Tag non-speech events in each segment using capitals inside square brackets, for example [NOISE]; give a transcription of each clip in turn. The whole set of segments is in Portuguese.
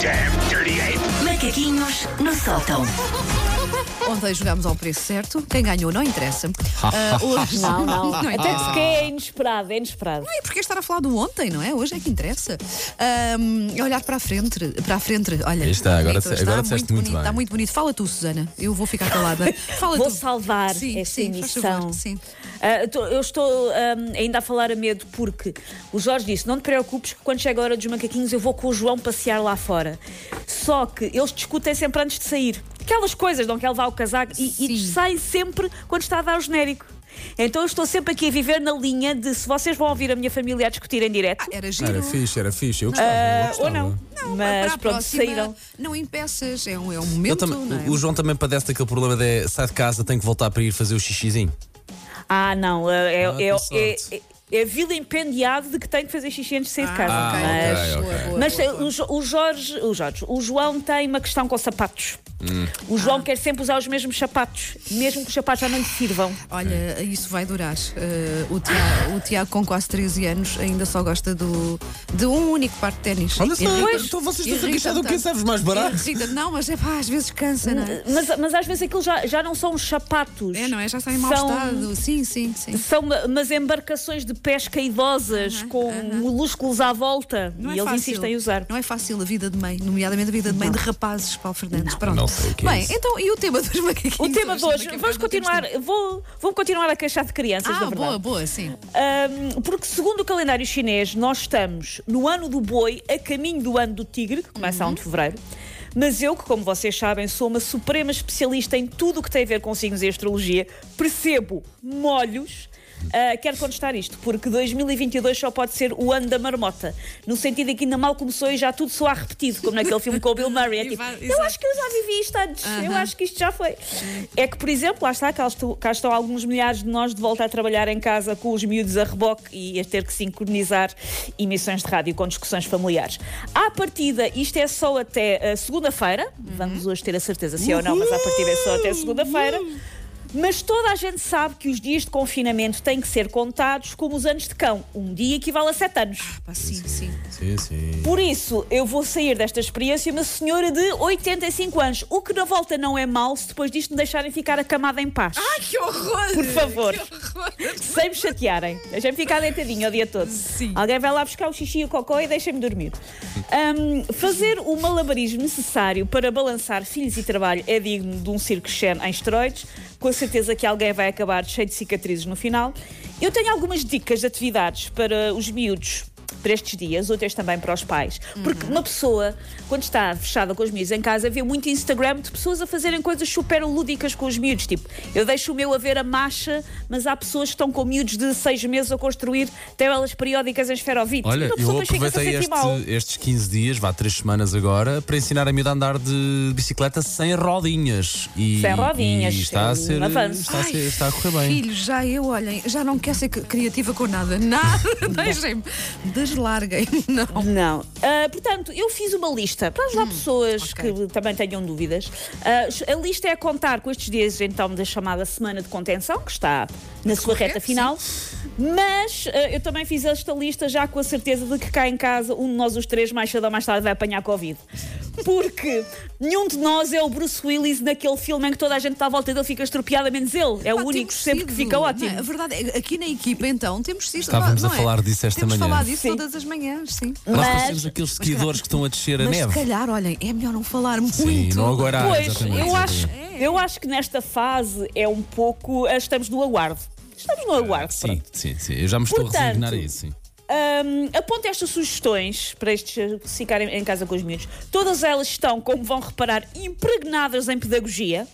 damn dirty ape! Macaquinhos no sótão. [LAUGHS] [LAUGHS] Ontem jogámos ao preço certo. Quem ganhou não interessa. Ah, hoje [LAUGHS] Não, não. não Até interessa. porque é inesperado, é inesperado. Não é porque estar a falar do ontem, não é? Hoje é que interessa. Ahm, olhar para a frente, para a frente. Olha, Aí está, agora bonito, disse- está agora disseste muito bonito, bem. Está muito bonito. Fala tu, Susana. Eu vou ficar calada. [LAUGHS] Fala Vou tu. salvar Sim, esta sim, emissão. favor, sim. Ah, eu estou ahm, ainda a falar a medo porque o Jorge disse: não te preocupes que quando chega a hora dos macaquinhos eu vou com o João passear lá fora. Só que eles discutem sempre antes de sair. Aquelas coisas, não quer levar o casaco e, e saem sempre quando está a dar o genérico. Então eu estou sempre aqui a viver na linha de se vocês vão ouvir a minha família a discutir em direto. Era giro. Era fixe, era fixe. Eu gostava. eu ah, gostava. ou não. Não, Mas para a pronto, próxima, saíram. Não impeças. É um, é um Eu momento. é? O João também padece daquele problema de sai de casa, tem que voltar para ir fazer o xixizinho. Ah, não. É, é, Ah, é, sorte. é, é vila empendeado de que tem que fazer xixi antes de sair de casa. Ah, mas ok, ok. boa, boa, mas boa. o, o Jorge, o Jorge, o João tem uma questão com sapatos. O João quer sempre usar os mesmos sapatos, mesmo que os sapatos já não lhe sirvam. Olha, isso vai durar. Uh, o, Tiago, o Tiago, com quase 13 anos, ainda só gosta do, de um único par de ténis. Olha só, então vocês estão a queixar do que serves mais barato. Irrita- Não, mas é pá, às vezes cansa, não é? Mas, mas às vezes aquilo já, já não são os sapatos. É, não é? Já está em mau São- estado. Sim, sim, sim. São uma- umas embarcações de pesca idosas com molúsculos à volta Não e é eles fácil. insistem em usar. Não é fácil a vida de mãe, nomeadamente a vida de mãe de rapazes, Paulo Fernandes. Pronto. não que é Bem, isso. então, e o tema dos macaquinhos? O tema de hoje, Daqui a vamos temos continuar, tempo. vou, vou continuar a queixar de crianças, na Ah, verdade. boa, boa, sim. Um, porque segundo o calendário chinês, nós estamos no ano do boi, a caminho do ano do tigre, que começa a 1 de fevereiro. Mas eu, que como vocês sabem, sou uma suprema especialista em tudo o que tem a ver com signos e astrologia, percebo molhos. Ah, quero contestar isto, porque 2022 só pode ser o ano da marmota. No sentido em que ainda mal começou e já tudo soa repetido, como naquele filme com o Bill Murray. É tipo, eu acho que eu já vivi isto antes, eu acho que isto já foi. É que, por exemplo, lá está, cá estou- cá estão alguns milhares de nós de volta a trabalhar em casa com os miúdos a reboque e a ter que sincronizar emissões de rádio com discussões familiares. À partida, isto é só até uh, segunda-feira, vamos hoje ter a certeza se é ou não, mas à partida é só até segunda-feira. Mas toda a gente sabe que os dias de confinamento têm que ser contados como os anos de cão. Um dia equivale a sete anos. Pá, sim, sim. Sim, sim. Por isso, eu vou sair desta experiência uma senhora de 85 anos. O que na volta não é mau se depois disto me deixarem ficar acamada em paz. Ai, que horror! Por favor. Que horror! Sem me chatearem. Deixem-me ficar deitadinho o dia todo. Sim. Alguém vai lá buscar o xixi e o cocó e deixem-me dormir. Ahm, fazer o malabarismo necessário para balançar filhos e trabalho é digno de um circo Shen em esteroides. Com a certeza que alguém vai acabar cheio de cicatrizes no final. Eu tenho algumas dicas de atividades para os miúdos para estes dias, outras também para os pais. Porque uma pessoa, quando está fechada com os miúdos em casa, vê muito Instagram de pessoas a fazerem coisas super lúdicas com os miúdos. Tipo, eu deixo o meu a ver a marcha, mas há pessoas que estão com miúdos de seis meses a construir tabelas periódicas em esferovite. Olha, Uma pessoa eu aproveitei este- estes 15 dias, vá três semanas agora, para ensinar a miúda a andar de bicicleta sem rodinhas. E, Sem rodinhas, E está a ser. avanço. Está a, ser- está a correr bem. Filhos, já eu, olhem, já não quero ser criativa com nada. [LAUGHS] Nada, deixem-me. Deslarguem. [LAUGHS] Não. Não. Ah, portanto, eu fiz uma lista para ajudar pessoas Hum, ok. que também tenham dúvidas. Ah, a lista é a contar com estes dias, então, da chamada Semana de Contenção, que está na sua correr, reta final. Mas ah, eu também fiz esta lista já com a certeza de que cá em casa, um de nós, os três, mais cedo ou mais tarde, vai apanhar Covid. Porque nenhum de nós é o Bruce Willis naquele filme em que toda a gente está à volta dele fica estropiada, menos ele. É Pá, o único temos sempre que fica não ótimo. é? A verdade é aqui na equipa, então, temos sido. Estávamos não a é? falar disso esta temos manhã. falado disso Sim. todas as manhãs, sim. Nós Mas- parecemos aqueles seguidores que estão a descer a Mas neve. se calhar, olhem, é melhor não falar muito. Sim, não agora. Pois, eu acho, eu acho que nesta fase é um pouco. ah, Estamos no aguardo. Estamos no aguardo. Sim, sim, sim. Eu já me estou Portanto, a resignar a isso. Sim. Hum, aponte estas sugestões para estes ficarem em casa com os miúdos. Todas elas estão, como vão reparar, impregnadas em pedagogia.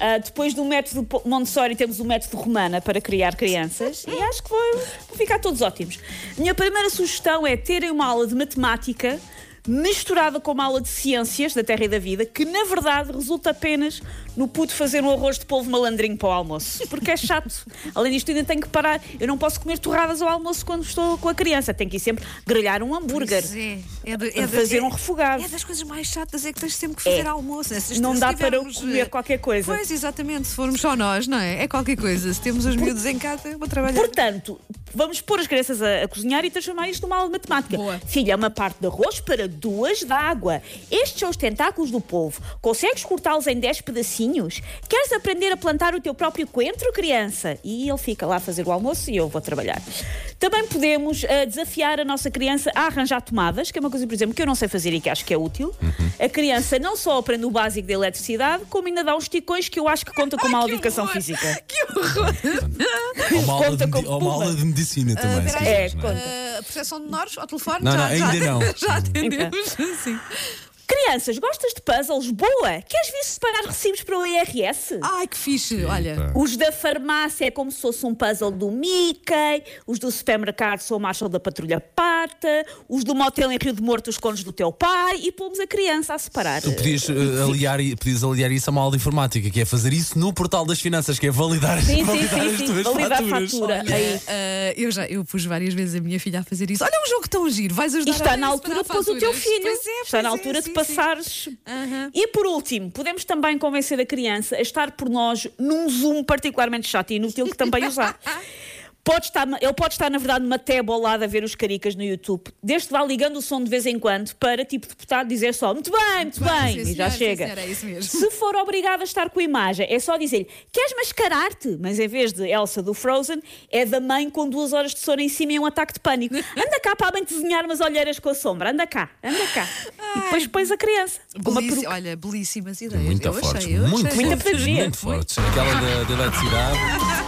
Ah, depois do método Montessori, temos o método Romana para criar crianças e acho que vão, vão ficar todos ótimos. Minha primeira sugestão é terem uma aula de matemática misturada com uma aula de ciências da Terra e da Vida, que na verdade resulta apenas no puto fazer um arroz de polvo malandrinho para o almoço, porque é chato. [LAUGHS] Além disto, ainda tenho que parar. Eu não posso comer torradas ao almoço quando estou com a criança. Tenho que ir sempre grelhar um hambúrguer. É. É, é Fazer é- um refogado. É das coisas mais chatas, é que tens sempre que fazer É. almoço. né? Se- Não se dá para eu tivermos, comer eh, qualquer coisa. Pois, exatamente, se formos só nós, não é? É qualquer coisa. Se temos os miúdos em casa, vou trabalhar. Portanto, Vamos pôr as crianças a, a cozinhar e transformar isto numa aula de matemática. Boa. Filha, uma parte de arroz para duas de água. Estes são os tentáculos do povo. Consegues cortá-los em 10 pedacinhos? Queres aprender a plantar o teu próprio coentro, criança? E ele fica lá a fazer o almoço e eu vou trabalhar. Também podemos ah, desafiar a nossa criança a arranjar tomadas, que é uma coisa, por exemplo, que eu não sei fazer e que acho que é útil. A criança não só aprende o básico da eletricidade, como ainda dá uns ticões que eu acho que conta como uma aula de educação horror! física. [LAUGHS] Que horror! Ou uma, aula Conta de, ou uma aula de medicina também. se peraí. É, quiseres, é? conta. Uh, proteção de menores ao telefone? Não, já, não, já- ainda [LAUGHS] não. Já atendemos. [LAUGHS] Sim. Crianças, gostas de puzzles? Boa! Queres ver separar recibos para o IRS? Ai, que fixe. Olha. Os da farmácia é como se fosse um puzzle do Mickey, os do supermercado são o Marshall da Patrulha Pata, os do motel em Rio de Morto, os cones do teu pai, e pomos a criança a separar. Tu podias, eh, aliar, podias aliar isso a uma aula de informática, que é fazer isso no portal das finanças, que é validar, Sim, sim, validar sim, as sim. tuas Validar a faturas. fatura. Olha, Aí. uh, eu já eu pus várias vezes a minha filha a fazer isso. Olha um jogo tão giro, vais ajudar E está a na altura de separar pôr o teu filho. Pois é, está na pois é, altura sim, de sim. Aham. E por último, podemos também convencer a criança a estar por nós num Zoom particularmente chato e inútil que também usar. [LAUGHS] Pode estar, ele pode estar, na verdade, numa tab ao lado a ver os caricas no YouTube, desde que vá ligando o som de vez em quando para, tipo deputado, dizer só muito bem, muito bem, sim, e já chega. senhor, é isso mesmo. Se for obrigado a estar com a imagem, é só dizer-lhe: queres mascarar-te? Mas em vez de Elsa do Frozen, é da mãe com duas horas de sono em cima e um ataque de pânico. [LAUGHS] Anda cá para a mãe desenhar umas olheiras com a sombra, anda cá, anda cá. E depois pões a criança. com uma Belissi- peruca. Olha, belíssimas ideias. Muito eu fortes, achei, eu muito fortes, muito fortes. Aquela da, da eletricidade. [LAUGHS]